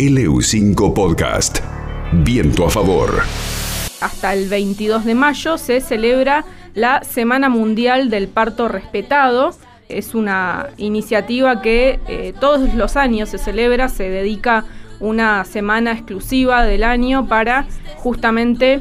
LU5 Podcast. Viento a favor. Hasta el 22 de mayo se celebra la Semana Mundial del Parto Respetado. Es una iniciativa que eh, todos los años se celebra, se dedica una semana exclusiva del año para justamente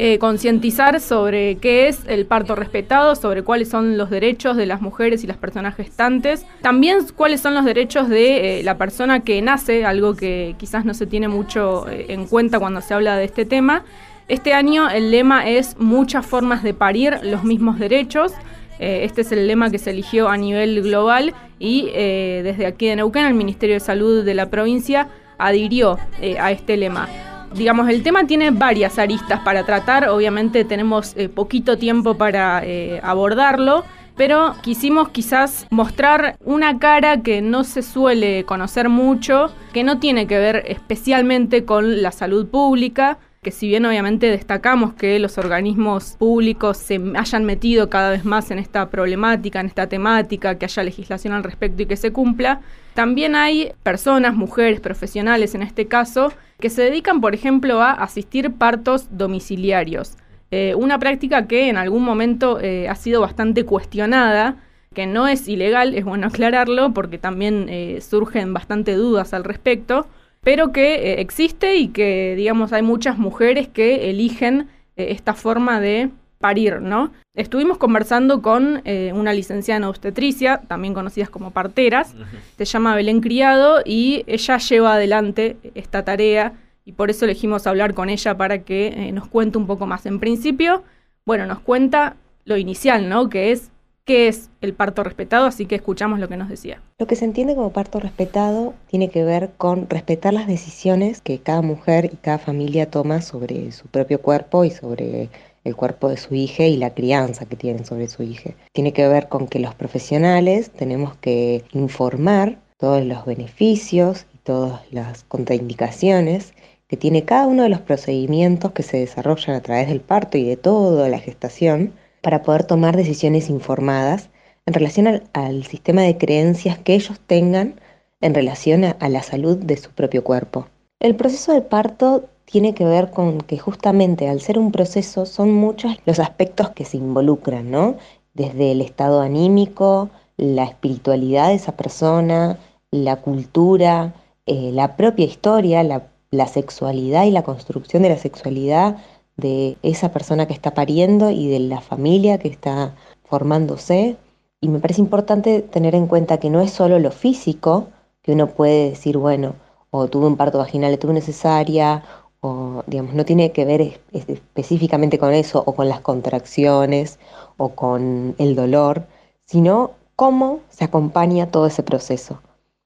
eh, concientizar sobre qué es el parto respetado, sobre cuáles son los derechos de las mujeres y las personas gestantes, también cuáles son los derechos de eh, la persona que nace, algo que quizás no se tiene mucho eh, en cuenta cuando se habla de este tema. Este año el lema es muchas formas de parir, los mismos derechos. este es el lema que se eligió a nivel global y desde aquí de Neuquén el Ministerio de Salud de la provincia adhirió a este lema digamos, el tema tiene varias aristas para tratar, obviamente tenemos eh, poquito tiempo para eh, abordarlo, pero quisimos quizás mostrar una cara que no se suele conocer mucho, que no tiene que ver especialmente con la salud pública, que si bien obviamente destacamos que los organismos públicos se hayan metido cada vez más en esta problemática, en esta temática, que haya legislación al respecto y que se cumpla, también hay personas, mujeres, profesionales en este caso, que se dedican, por ejemplo, a asistir partos domiciliarios. Eh, una práctica que en algún momento eh, ha sido bastante cuestionada, que no es ilegal, es bueno aclararlo, porque también eh, surgen bastante dudas al respecto, pero que existe y que, digamos, hay muchas mujeres que eligen esta forma de parir, ¿no? Estuvimos conversando con eh, una licenciada en obstetricia, también conocidas como parteras, se llama Belén Criado y ella lleva adelante esta tarea y por eso elegimos hablar con ella para que eh, nos cuente un poco más. En principio, bueno, nos cuenta lo inicial, ¿no? Que es qué es el parto respetado, así que escuchamos lo que nos decía. Lo que se entiende como parto respetado tiene que ver con respetar las decisiones que cada mujer y cada familia toma sobre su propio cuerpo y sobre el cuerpo de su hija y la crianza que tienen sobre su hija. Tiene que ver con que los profesionales tenemos que informar todos los beneficios y todas las contraindicaciones que tiene cada uno de los procedimientos que se desarrollan a través del parto y de toda la gestación para poder tomar decisiones informadas en relación al, sistema de creencias que ellos tengan en relación a la salud de su propio cuerpo. El proceso del parto tiene que ver con que justamente al ser un proceso son muchos los aspectos que se involucran, ¿no? Desde el estado anímico, la espiritualidad de esa persona, la cultura, eh, la propia historia, la, sexualidad y la construcción de la sexualidad de esa persona que está pariendo y de la familia que está formándose. Y me parece importante tener en cuenta que no es solo lo físico, que uno puede decir, bueno, o tuve un parto vaginal, tuve una cesárea, o digamos, no tiene que ver específicamente con eso o con las contracciones o con el dolor, sino cómo se acompaña todo ese proceso.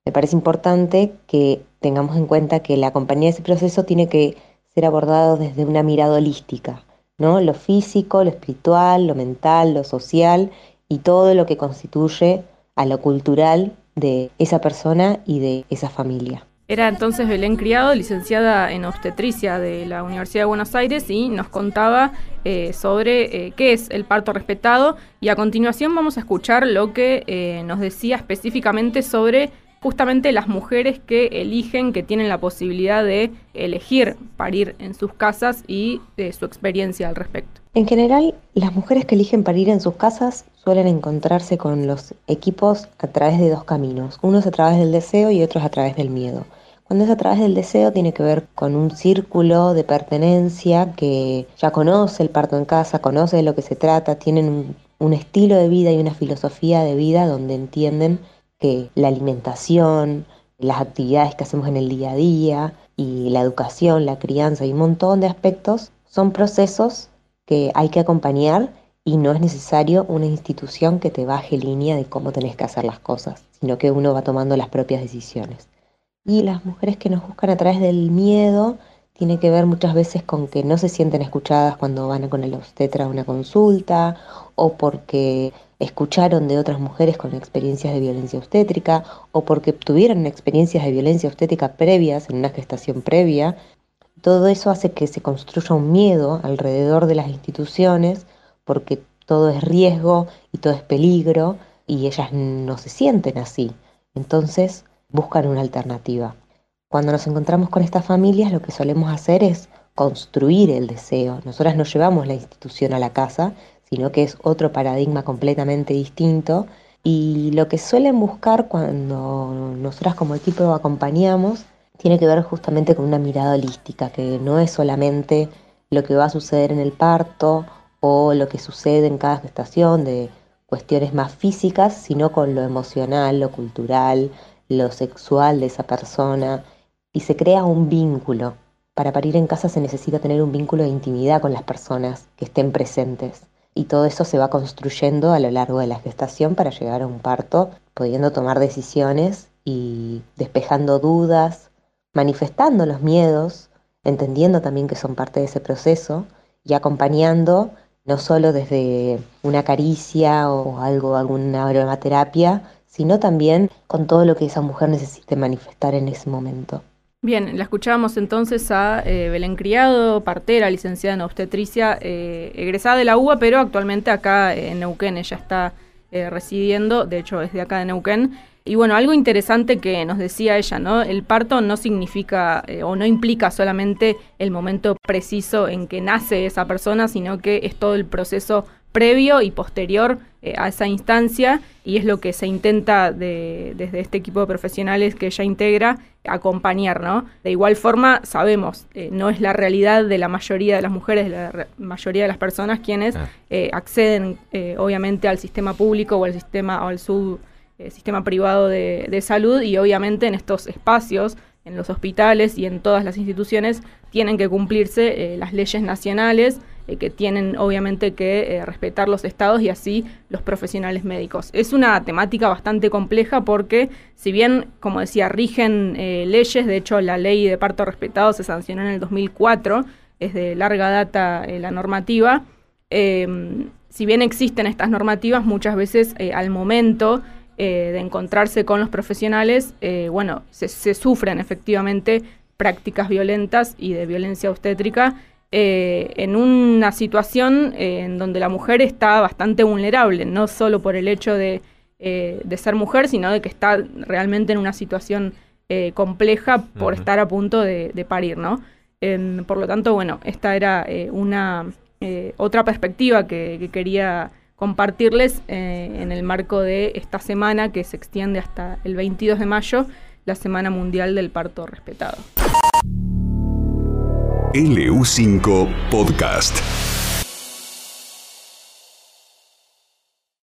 Me parece importante que tengamos en cuenta que la compañía de ese proceso tiene que ser abordado desde una mirada holística, ¿no? Lo físico, lo espiritual, lo mental, lo social y todo lo que constituye a lo cultural de esa persona y de esa familia. Era entonces Belén Criado, licenciada en obstetricia de la Universidad de Buenos Aires y nos contaba eh, sobre eh, qué es el parto respetado y a continuación vamos a escuchar lo que eh, nos decía específicamente sobre justamente las mujeres que eligen, que tienen la posibilidad de elegir parir en sus casas y su experiencia al respecto. En general, las mujeres que eligen parir en sus casas suelen encontrarse con los equipos a través de dos caminos, unos a través del deseo y otros a través del miedo. Cuando es a través del deseo tiene que ver con un círculo de pertenencia que ya conoce el parto en casa, conoce de lo que se trata, tienen un, estilo de vida y una filosofía de vida donde entienden que la alimentación, las actividades que hacemos en el día a día y la educación, la crianza y un montón de aspectos son procesos que hay que acompañar y no es necesario una institución que te baje línea de cómo tenés que hacer las cosas, sino que uno va tomando las propias decisiones. Y las mujeres que nos buscan a través del miedo tiene que ver muchas veces con que no se sienten escuchadas cuando van con el obstetra a una consulta o porque escucharon de otras mujeres con experiencias de violencia obstétrica o porque tuvieron experiencias de violencia obstétrica previas en una gestación previa. Todo eso hace que se construya un miedo alrededor de las instituciones porque todo es riesgo y todo es peligro y ellas no se sienten así. Entonces, buscan una alternativa. Cuando nos encontramos con estas familias, lo que solemos hacer es construir el deseo. Nosotras no llevamos la institución a la casa, sino que es otro paradigma completamente distinto. Y lo que suelen buscar cuando nosotras como equipo acompañamos tiene que ver justamente con una mirada holística, que no es solamente lo que va a suceder en el parto o lo que sucede en cada gestación de cuestiones más físicas, sino con lo emocional, lo cultural, lo sexual de esa persona y se crea un vínculo. Para parir en casa se necesita tener un vínculo de intimidad con las personas que estén presentes y todo eso se va construyendo a lo largo de la gestación para llegar a un parto, pudiendo tomar decisiones y despejando dudas, manifestando los miedos, entendiendo también que son parte de ese proceso y acompañando no solo desde una caricia o algo, alguna aromaterapia, sino también con todo lo que esa mujer necesite manifestar en ese momento. Bien, la escuchábamos entonces a eh, Belén Criado, partera, licenciada en obstetricia, eh, egresada de la UBA, pero actualmente acá en Neuquén, ella está eh, residiendo, de hecho es acá de Neuquén. Y bueno, algo interesante que nos decía ella, ¿no? El parto no significa o no implica solamente el momento preciso en que nace esa persona, sino que es todo el proceso previo y posterior eh, a esa instancia y es lo que se intenta desde este equipo de profesionales que ella integra acompañar, ¿no? De igual forma, sabemos, eh, no es la realidad de la mayoría de las mujeres, de la mayoría de las personas quienes ah. eh, acceden obviamente al sistema público o al sistema o al sub, sistema privado de, de salud y obviamente en estos espacios en los hospitales y en todas las instituciones tienen que cumplirse las leyes nacionales eh, que tienen obviamente que eh, respetar los estados y así los profesionales médicos. Es una temática bastante compleja porque si bien, como decía, rigen eh, leyes, de hecho la ley de parto respetado se sancionó en el 2004, es de larga data la normativa, si bien existen estas normativas, muchas veces al momento de encontrarse con los profesionales, bueno, se, sufren efectivamente prácticas violentas y de violencia obstétrica eh, en una situación eh, en donde la mujer está bastante vulnerable, no solo por el hecho de, eh, ser mujer, sino de que está realmente en una situación compleja por estar a punto de, parir, ¿no? por lo tanto, bueno, esta era una otra perspectiva que, quería compartirles en el marco de esta semana que se extiende hasta el 22 de mayo, la Semana Mundial del Parto Respetado. LU5 Podcast.